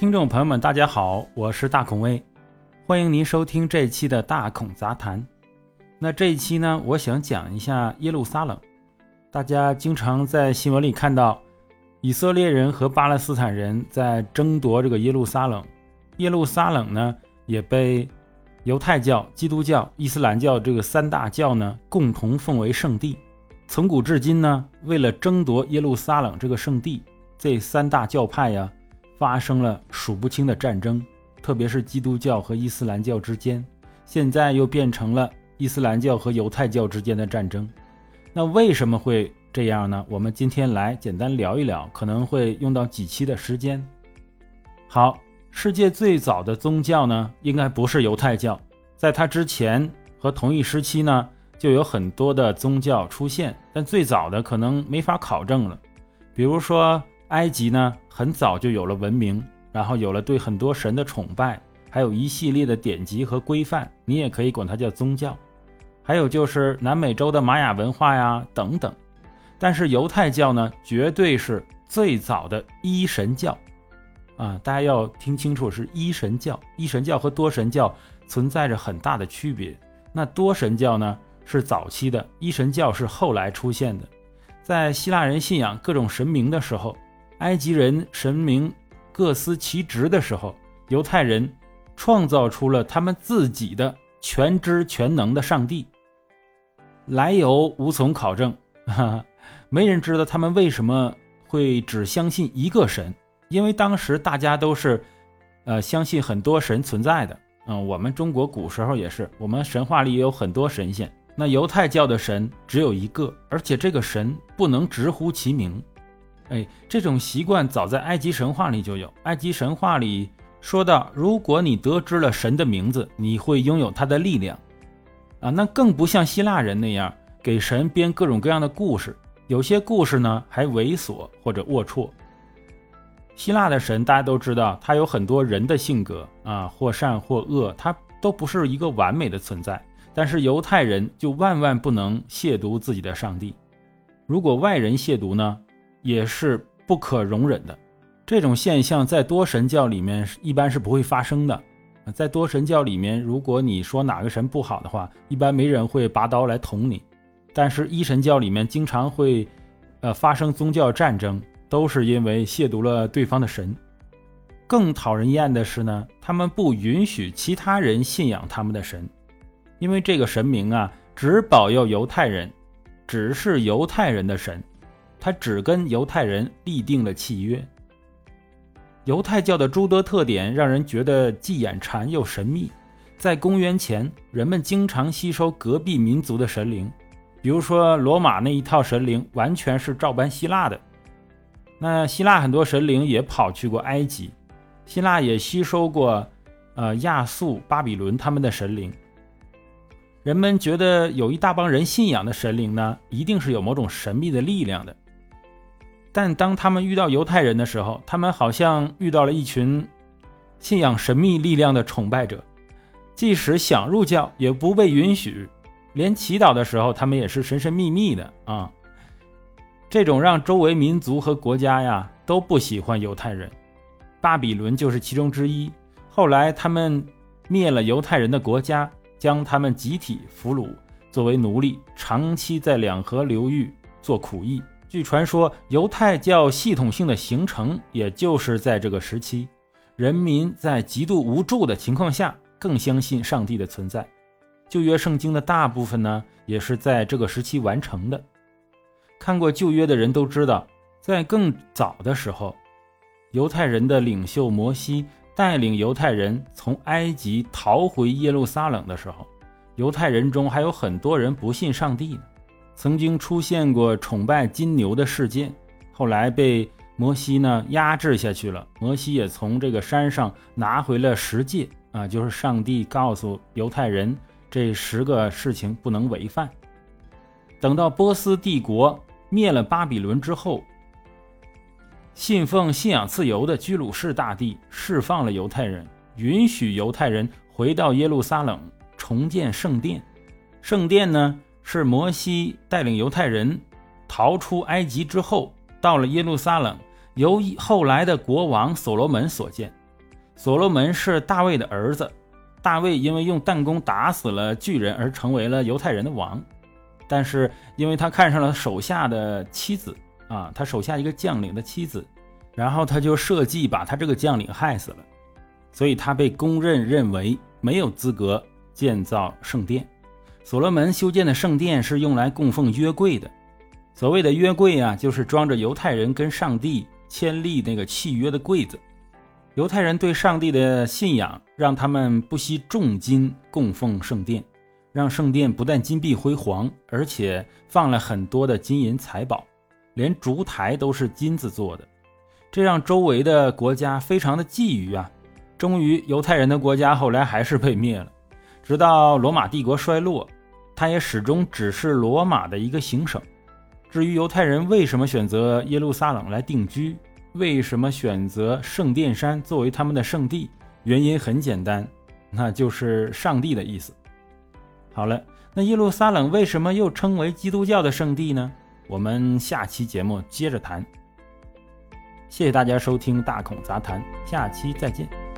听众朋友们，大家好，我是大孔威，欢迎您收听这一期的大孔杂谈。那这一期呢，我想讲一下耶路撒冷。大家经常在新闻里看到以色列人和巴勒斯坦人在争夺这个耶路撒冷。耶路撒冷呢，也被犹太教、基督教、伊斯兰教这个三大教呢共同奉为圣地。从古至今呢，为了争夺耶路撒冷这个圣地，这三大教派呀。发生了数不清的战争，特别是基督教和伊斯兰教之间，现在又变成了伊斯兰教和犹太教之间的战争。那为什么会这样呢？我们今天来简单聊一聊，可能会用到几期的时间。好，世界最早的宗教呢，应该不是犹太教，在它之前和同一时期呢，就有很多的宗教出现，但最早的可能没法考证了，比如说。埃及呢，很早就有了文明，然后有了对很多神的崇拜，还有一系列的典籍和规范，你也可以管它叫宗教。还有就是南美洲的玛雅文化呀，等等。但是犹太教呢，绝对是最早的一神教啊！大家要听清楚，是一神教。一神教和多神教存在着很大的区别。那多神教呢，是早期的，一神教是后来出现的。在希腊人信仰各种神明的时候。埃及人神明各司其职的时候，犹太人创造出了他们自己的全知全能的上帝，来由无从考证，哈哈，没人知道他们为什么会只相信一个神，因为当时大家都是，呃，相信很多神存在的，嗯，我们中国古时候也是，我们神话里也有很多神仙，那犹太教的神只有一个，而且这个神不能直呼其名。哎，这种习惯早在埃及神话里就有。埃及神话里说到，如果你得知了神的名字，你会拥有他的力量。啊，那更不像希腊人那样给神编各种各样的故事。有些故事呢还猥琐或者龌龊。希腊的神大家都知道，他有很多人的性格啊，或善或恶，他都不是一个完美的存在。但是犹太人就万万不能亵渎自己的上帝。如果外人亵渎呢？也是不可容忍的，这种现象在多神教里面一般是不会发生的。在多神教里面，如果你说哪个神不好的话，一般没人会拔刀来捅你。但是一神教里面经常会，呃，发生宗教战争，都是因为亵渎了对方的神。更讨人厌的是呢，他们不允许其他人信仰他们的神，因为这个神明啊，只保佑犹太人，只是犹太人的神。他只跟犹太人立定了契约。犹太教的诸多特点让人觉得既眼馋又神秘。在公元前，人们经常吸收隔壁民族的神灵，比如说罗马那一套神灵完全是照搬希腊的。那希腊很多神灵也跑去过埃及，希腊也吸收过，呃亚述、巴比伦他们的神灵。人们觉得有一大帮人信仰的神灵呢，一定是有某种神秘的力量的。但当他们遇到犹太人的时候，他们好像遇到了一群信仰神秘力量的崇拜者，即使想入教也不被允许，连祈祷的时候他们也是神神秘秘的啊。这种让周围民族和国家呀都不喜欢犹太人，巴比伦就是其中之一。后来他们灭了犹太人的国家，将他们集体俘虏作为奴隶，长期在两河流域做苦役。据传说，犹太教系统性的形成，也就是在这个时期，人民在极度无助的情况下，更相信上帝的存在。旧约圣经的大部分呢，也是在这个时期完成的。看过旧约的人都知道，在更早的时候，犹太人的领袖摩西带领犹太人从埃及逃回耶路撒冷的时候，犹太人中还有很多人不信上帝呢。曾经出现过崇拜金牛的事件，后来被摩西呢压制下去了。摩西也从这个山上拿回了十诫啊，就是上帝告诉犹太人这十个事情不能违犯。等到波斯帝国灭了巴比伦之后，信奉信仰自由的居鲁士大帝释放了犹太人，允许犹太人回到耶路撒冷重建圣殿。圣殿呢？是摩西带领犹太人逃出埃及之后，到了耶路撒冷，由后来的国王所罗门所建。所罗门是大卫的儿子，大卫因为用弹弓打死了巨人而成为了犹太人的王，但是因为他看上了手下的妻子啊，他手下一个将领的妻子，然后他就设计把他这个将领害死了，所以他被公认认为没有资格建造圣殿。所罗门修建的圣殿是用来供奉约柜的，所谓的约柜啊，就是装着犹太人跟上帝签立那个契约的柜子。犹太人对上帝的信仰，让他们不惜重金供奉圣殿，让圣殿不但金碧辉煌，而且放了很多的金银财宝，连烛台都是金子做的，这让周围的国家非常的觊觎啊。终于，犹太人的国家后来还是被灭了，直到罗马帝国衰落，它也始终只是罗马的一个行省。至于犹太人为什么选择耶路撒冷来定居？为什么选择圣殿山作为他们的圣地？原因很简单，那就是上帝的意思。好了，那耶路撒冷为什么又称为基督教的圣地呢？我们下期节目接着谈。谢谢大家收听《大孔杂谈》，下期再见。